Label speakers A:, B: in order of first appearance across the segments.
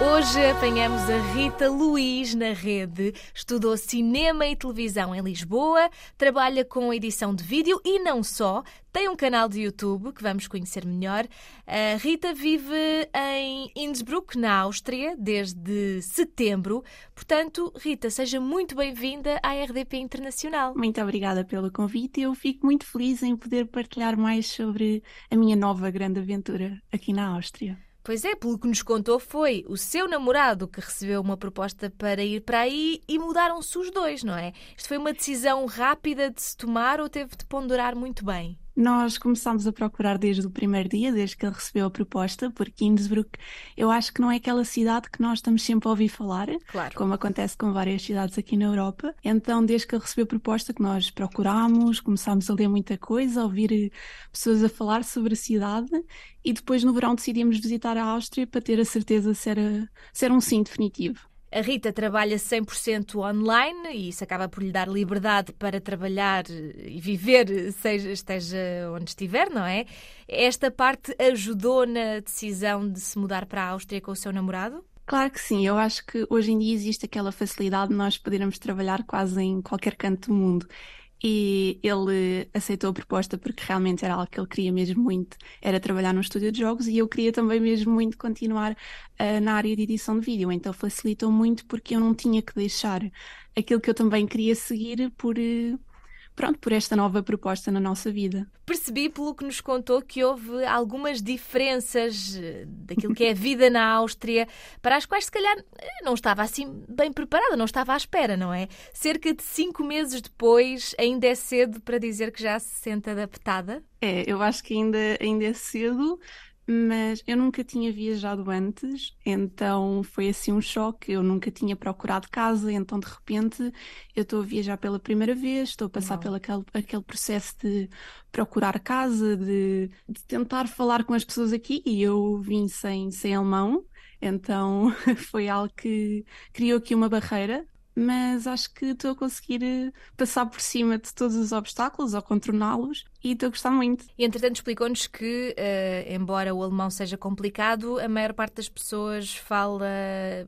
A: Hoje apanhamos a Rita Luiz na rede. Estudou cinema e televisão em Lisboa, trabalha com edição de vídeo e não só. Tem um canal de YouTube que vamos conhecer melhor. A Rita vive em Innsbruck, na Áustria, desde setembro. Portanto, Rita, seja muito bem-vinda à RDP Internacional.
B: Muito obrigada pelo convite. Eu fico muito feliz em poder partilhar mais sobre a minha nova grande aventura aqui na Áustria.
A: Pois é, pelo que nos contou, foi o seu namorado que recebeu uma proposta para ir para aí e mudaram-se os dois, não é? Isto foi uma decisão rápida de se tomar ou teve de ponderar muito bem?
B: Nós começámos a procurar desde o primeiro dia, desde que ele recebeu a proposta, porque Innsbruck eu acho que não é aquela cidade que nós estamos sempre a ouvir falar,
A: claro.
B: como acontece com várias cidades aqui na Europa. Então, desde que ele recebeu a proposta, que nós procurámos, começámos a ler muita coisa, a ouvir pessoas a falar sobre a cidade e depois no verão decidimos visitar a Áustria para ter a certeza se era, se era um sim definitivo.
A: A Rita trabalha 100% online e isso acaba por lhe dar liberdade para trabalhar e viver, seja esteja onde estiver, não é? Esta parte ajudou na decisão de se mudar para a Áustria com o seu namorado?
B: Claro que sim, eu acho que hoje em dia existe aquela facilidade de nós podermos trabalhar quase em qualquer canto do mundo e ele aceitou a proposta porque realmente era algo que ele queria mesmo muito, era trabalhar num estúdio de jogos e eu queria também mesmo muito continuar uh, na área de edição de vídeo, então facilitou muito porque eu não tinha que deixar aquilo que eu também queria seguir por... Uh, pronto, por esta nova proposta na nossa vida.
A: Percebi pelo que nos contou que houve algumas diferenças eh, daquilo que é a vida na Áustria, para as quais se calhar eh, não estava assim bem preparada, não estava à espera, não é? Cerca de cinco meses depois, ainda é cedo para dizer que já se sente adaptada?
B: É, eu acho que ainda, ainda é cedo, mas eu nunca tinha viajado antes, então foi assim um choque. Eu nunca tinha procurado casa, então de repente eu estou a viajar pela primeira vez, estou a passar pelo aquele, aquele processo de procurar casa, de, de tentar falar com as pessoas aqui e eu vim sem, sem alemão. Então foi algo que criou aqui uma barreira, mas acho que estou a conseguir eh, passar por cima de todos os obstáculos ou contorná-los e estou a gostar muito.
A: E entretanto explicou-nos que, uh, embora o alemão seja complicado, a maior parte das pessoas fala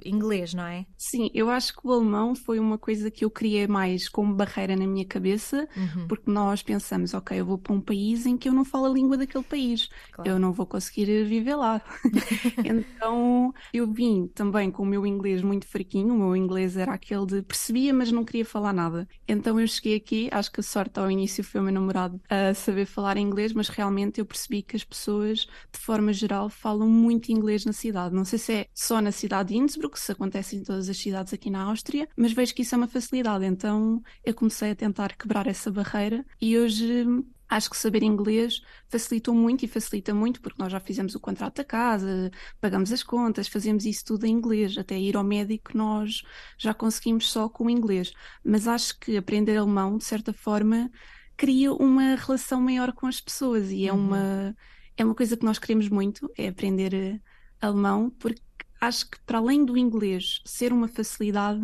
A: inglês, não é?
B: Sim, eu acho que o alemão foi uma coisa que eu criei mais como barreira na minha cabeça, uhum. porque nós pensamos, ok, eu vou para um país em que eu não falo a língua daquele país, claro. eu não vou conseguir viver lá. então eu vim também com o meu inglês muito fraquinho, o meu inglês era aquele de percebia, mas não queria falar nada. Então eu cheguei aqui, acho que a sorte ao início foi o meu namorado a saber falar inglês, mas realmente eu percebi que as pessoas, de forma geral, falam muito inglês na cidade. Não sei se é só na cidade de Innsbruck, se acontece em todas as cidades aqui na Áustria, mas vejo que isso é uma facilidade. Então eu comecei a tentar quebrar essa barreira e hoje Acho que saber inglês facilitou muito e facilita muito porque nós já fizemos o contrato da casa, pagamos as contas, fazemos isso tudo em inglês. Até ir ao médico nós já conseguimos só com o inglês. Mas acho que aprender alemão, de certa forma, cria uma relação maior com as pessoas e é uhum. uma é uma coisa que nós queremos muito, é aprender eh, alemão, porque acho que para além do inglês ser uma facilidade,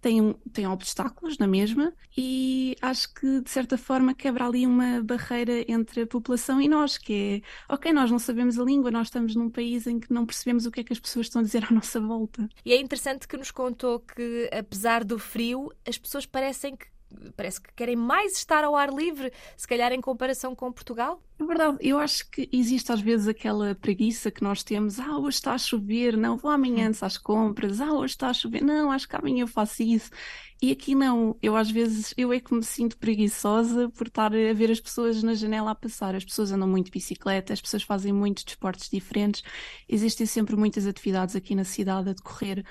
B: tem, tem obstáculos na mesma e acho que de certa forma quebra ali uma barreira entre a população e nós, que é ok, nós não sabemos a língua, nós estamos num país em que não percebemos o que é que as pessoas estão a dizer à nossa volta.
A: E é interessante que nos contou que, apesar do frio, as pessoas parecem que parece que querem mais estar ao ar livre, se calhar em comparação com Portugal?
B: É verdade, eu acho que existe às vezes aquela preguiça que nós temos, ah, hoje está a chover, não, vou amanhã antes às compras, ah, hoje está a chover, não, acho que amanhã eu faço isso. E aqui não, eu às vezes, eu é que me sinto preguiçosa por estar a ver as pessoas na janela a passar. As pessoas andam muito de bicicleta, as pessoas fazem muitos desportos diferentes, existem sempre muitas atividades aqui na cidade a decorrer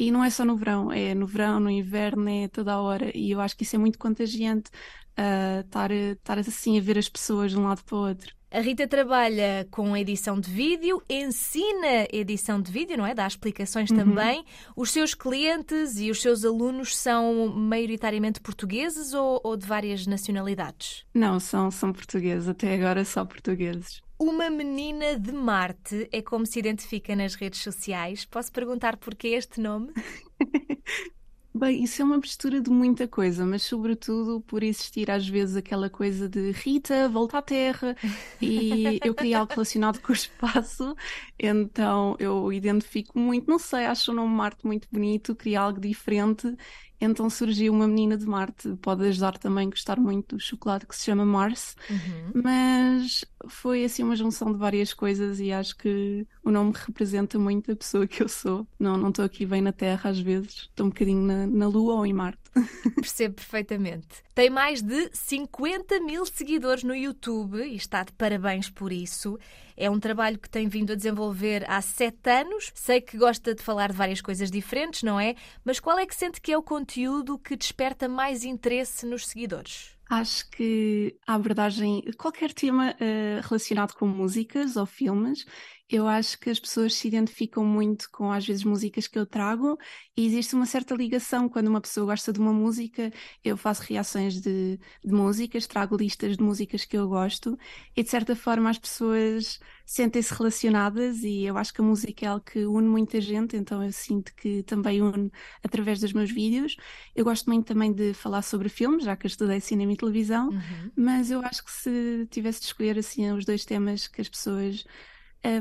B: e não é só no verão, é no verão, no inverno, é toda a hora. E eu acho que isso é muito contagiante, uh, estar, estar assim a ver as pessoas de um lado para o outro.
A: A Rita trabalha com edição de vídeo, ensina edição de vídeo, não é? Dá explicações uhum. também. Os seus clientes e os seus alunos são maioritariamente portugueses ou, ou de várias nacionalidades?
B: Não, são, são portugueses. Até agora só portugueses.
A: Uma menina de Marte é como se identifica nas redes sociais. Posso perguntar porquê este nome?
B: Bem, isso é uma mistura de muita coisa, mas sobretudo por existir às vezes aquela coisa de Rita, volta à Terra, e eu queria algo relacionado com o espaço, então eu identifico muito, não sei, acho o nome Marte muito bonito, queria algo diferente, então surgiu uma menina de Marte. Pode ajudar também a gostar muito do chocolate que se chama Mars. Uhum. Mas foi assim uma junção de várias coisas e acho que o nome representa muito a pessoa que eu sou. Não estou aqui bem na Terra às vezes, estou um bocadinho na, na Lua ou em Marte.
A: Percebo perfeitamente. Tem mais de 50 mil seguidores no YouTube e está de parabéns por isso. É um trabalho que tem vindo a desenvolver há sete anos. Sei que gosta de falar de várias coisas diferentes, não é? Mas qual é que sente que é o conteúdo que desperta mais interesse nos seguidores?
B: Acho que a abordagem, qualquer tema uh, relacionado com músicas ou filmes, eu acho que as pessoas se identificam muito com, às vezes, músicas que eu trago e existe uma certa ligação. Quando uma pessoa gosta de uma música, eu faço reações de, de músicas, trago listas de músicas que eu gosto e, de certa forma, as pessoas sentem-se relacionadas e eu acho que a música é algo que une muita gente, então eu sinto que também une através dos meus vídeos. Eu gosto muito também de falar sobre filmes, já que eu estudei cinema e televisão, uhum. mas eu acho que se tivesse de escolher assim os dois temas que as pessoas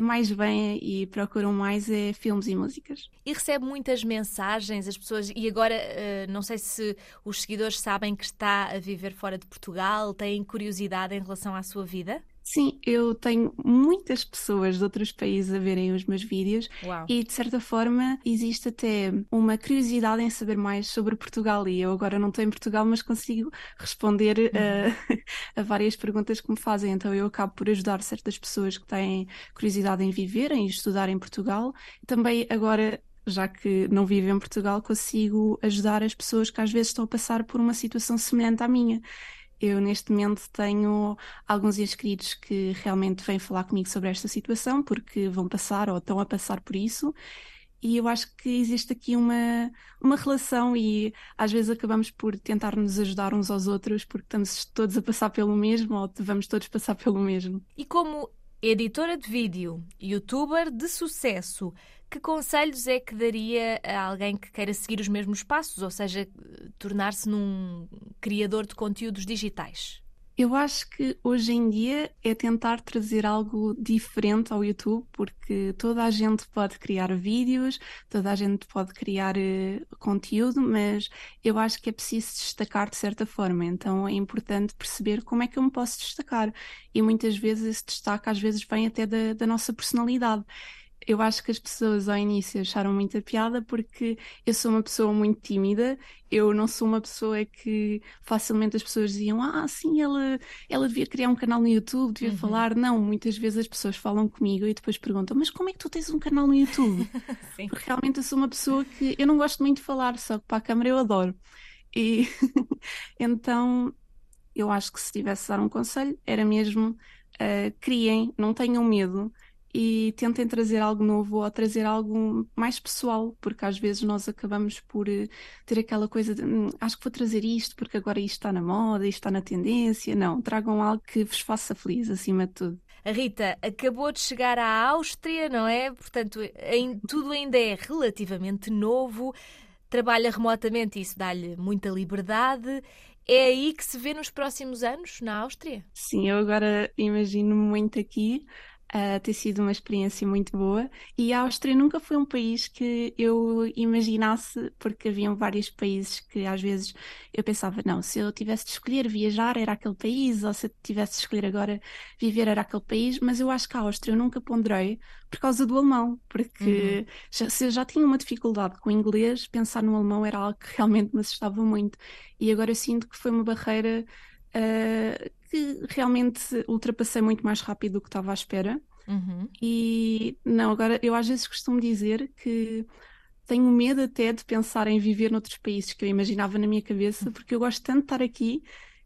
B: mais bem e procuram mais é filmes e músicas.
A: E recebe muitas mensagens, as pessoas, e agora uh, não sei se os seguidores sabem que está a viver fora de Portugal, têm curiosidade em relação à sua vida?
B: Sim, eu tenho muitas pessoas de outros países a verem os meus vídeos Uau. e, de certa forma, existe até uma curiosidade em saber mais sobre Portugal. E eu agora não estou em Portugal, mas consigo responder uhum. a, a várias perguntas que me fazem. Então, eu acabo por ajudar certas pessoas que têm curiosidade em viver, em estudar em Portugal. Também agora já que não vivo em Portugal, consigo ajudar as pessoas que às vezes estão a passar por uma situação semelhante à minha. Eu, neste momento, tenho alguns inscritos que realmente vêm falar comigo sobre esta situação, porque vão passar ou estão a passar por isso. E eu acho que existe aqui uma, uma relação e às vezes acabamos por tentar nos ajudar uns aos outros porque estamos todos a passar pelo mesmo ou vamos todos passar pelo mesmo.
A: E como editora de vídeo, youtuber de sucesso, que conselhos é que daria a alguém que queira seguir os mesmos passos, ou seja, tornar-se num criador de conteúdos digitais?
B: Eu acho que hoje em dia é tentar trazer algo diferente ao YouTube, porque toda a gente pode criar vídeos, toda a gente pode criar uh, conteúdo, mas eu acho que é preciso destacar de certa forma. Então é importante perceber como é que eu me posso destacar. E muitas vezes esse destaque às vezes vem até da, da nossa personalidade eu acho que as pessoas ao início acharam muita piada porque eu sou uma pessoa muito tímida, eu não sou uma pessoa que facilmente as pessoas diziam, ah, sim, ela, ela devia criar um canal no YouTube, devia uhum. falar. Não, muitas vezes as pessoas falam comigo e depois perguntam, mas como é que tu tens um canal no YouTube? porque realmente eu sou uma pessoa que eu não gosto muito de falar, só que para a câmera eu adoro. E então eu acho que se tivesse de dar um conselho, era mesmo uh, criem, não tenham medo e tentem trazer algo novo ou trazer algo mais pessoal, porque às vezes nós acabamos por eh, ter aquela coisa de hum, acho que vou trazer isto porque agora isto está na moda, isto está na tendência. Não, tragam algo que vos faça feliz acima de tudo.
A: A Rita acabou de chegar à Áustria, não é? Portanto, em, tudo ainda é relativamente novo, trabalha remotamente e isso dá-lhe muita liberdade. É aí que se vê nos próximos anos, na Áustria?
B: Sim, eu agora imagino muito aqui uh, ter sido uma experiência muito boa. E a Áustria nunca foi um país que eu imaginasse, porque haviam vários países que às vezes eu pensava, não, se eu tivesse de escolher viajar era aquele país, ou se eu tivesse de escolher agora viver era aquele país, mas eu acho que a Áustria eu nunca ponderei por causa do alemão, porque uhum. já, se eu já tinha uma dificuldade com o inglês, pensar no alemão era algo que realmente me assustava muito. E agora eu sinto que foi uma barreira uh, que realmente ultrapassei muito mais rápido do que estava à espera. Uhum. E não, agora eu às vezes costumo dizer que tenho medo até de pensar em viver noutros países que eu imaginava na minha cabeça, uhum. porque eu gosto tanto de estar aqui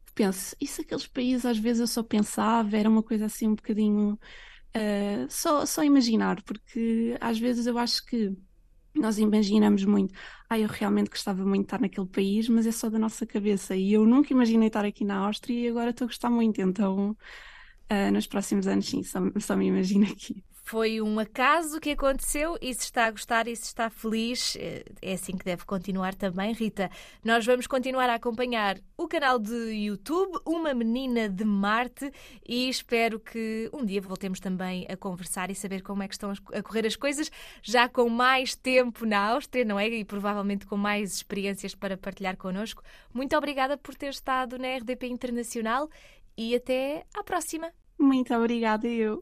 B: que penso, e se aqueles países às vezes eu só pensava, era uma coisa assim um bocadinho uh, só, só imaginar, porque às vezes eu acho que nós imaginamos muito, ah, eu realmente gostava muito de estar naquele país, mas é só da nossa cabeça. E eu nunca imaginei estar aqui na Áustria e agora estou a gostar muito. Então, uh, nos próximos anos, sim, só, só me imagino aqui.
A: Foi um acaso que aconteceu e se está a gostar e se está feliz, eh, é assim que deve continuar também, Rita. Nós vamos continuar a acompanhar o canal de YouTube, Uma Menina de Marte, e espero que um dia voltemos também a conversar e saber como é que estão a correr as coisas, já com mais tempo na Áustria, não é? E provavelmente com mais experiências para partilhar connosco. Muito obrigada por ter estado na RDP Internacional e até à próxima.
B: Muito obrigada, eu.